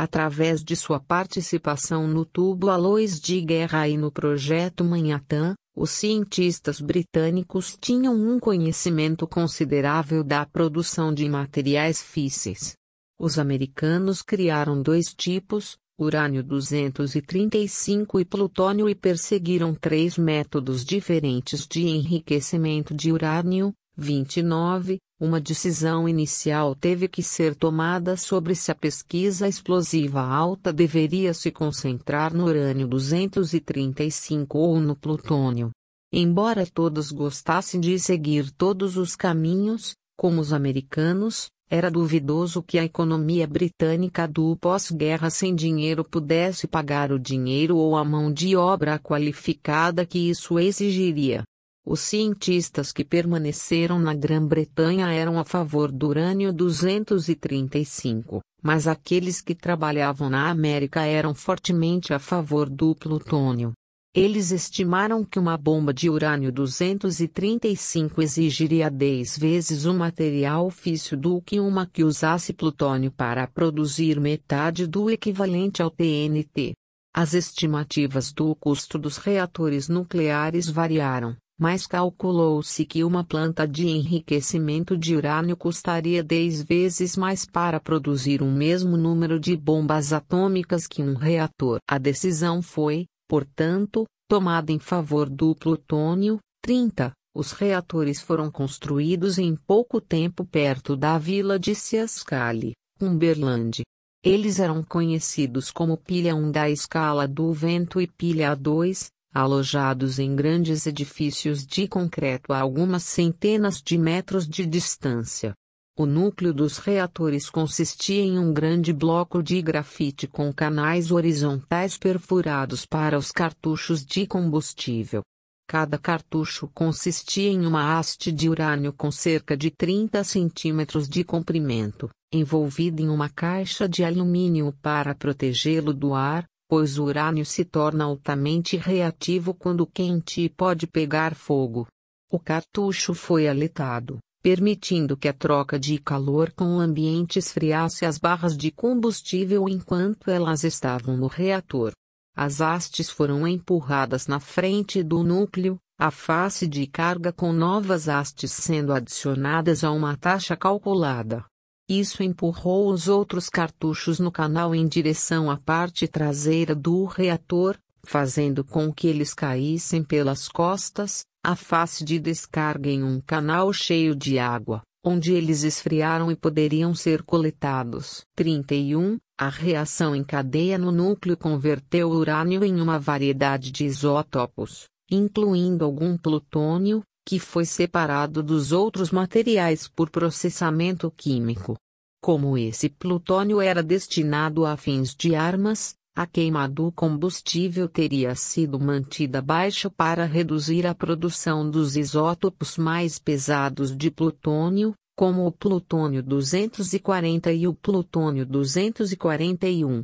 através de sua participação no tubo Alois de Guerra e no projeto Manhattan, os cientistas britânicos tinham um conhecimento considerável da produção de materiais físseis. Os americanos criaram dois tipos, urânio-235 e plutônio e perseguiram três métodos diferentes de enriquecimento de urânio, 29, uma decisão inicial teve que ser tomada sobre se a pesquisa explosiva alta deveria se concentrar no urânio 235 ou no plutônio. Embora todos gostassem de seguir todos os caminhos, como os americanos, era duvidoso que a economia britânica do pós-guerra sem dinheiro pudesse pagar o dinheiro ou a mão de obra qualificada que isso exigiria. Os cientistas que permaneceram na Grã-Bretanha eram a favor do urânio 235, mas aqueles que trabalhavam na América eram fortemente a favor do plutônio. Eles estimaram que uma bomba de urânio 235 exigiria 10 vezes o material físsil do que uma que usasse plutônio para produzir metade do equivalente ao TNT. As estimativas do custo dos reatores nucleares variaram, mas calculou-se que uma planta de enriquecimento de urânio custaria 10 vezes mais para produzir o mesmo número de bombas atômicas que um reator. A decisão foi, portanto, tomada em favor do plutônio. 30. Os reatores foram construídos em pouco tempo perto da vila de Ciascali, Cumberland. Eles eram conhecidos como pilha 1 da escala do vento e pilha 2, alojados em grandes edifícios de concreto a algumas centenas de metros de distância. O núcleo dos reatores consistia em um grande bloco de grafite com canais horizontais perfurados para os cartuchos de combustível. Cada cartucho consistia em uma haste de urânio com cerca de 30 centímetros de comprimento, envolvida em uma caixa de alumínio para protegê-lo do ar, pois o urânio se torna altamente reativo quando quente e pode pegar fogo. O cartucho foi aletado, permitindo que a troca de calor com o ambiente esfriasse as barras de combustível enquanto elas estavam no reator. As hastes foram empurradas na frente do núcleo, a face de carga com novas hastes sendo adicionadas a uma taxa calculada. Isso empurrou os outros cartuchos no canal em direção à parte traseira do reator, fazendo com que eles caíssem pelas costas, a face de descarga em um canal cheio de água, onde eles esfriaram e poderiam ser coletados. 31. A reação em cadeia no núcleo converteu o urânio em uma variedade de isótopos, incluindo algum plutônio, que foi separado dos outros materiais por processamento químico. Como esse plutônio era destinado a fins de armas, a queima do combustível teria sido mantida baixa para reduzir a produção dos isótopos mais pesados de plutônio, como o plutônio 240 e o plutônio 241.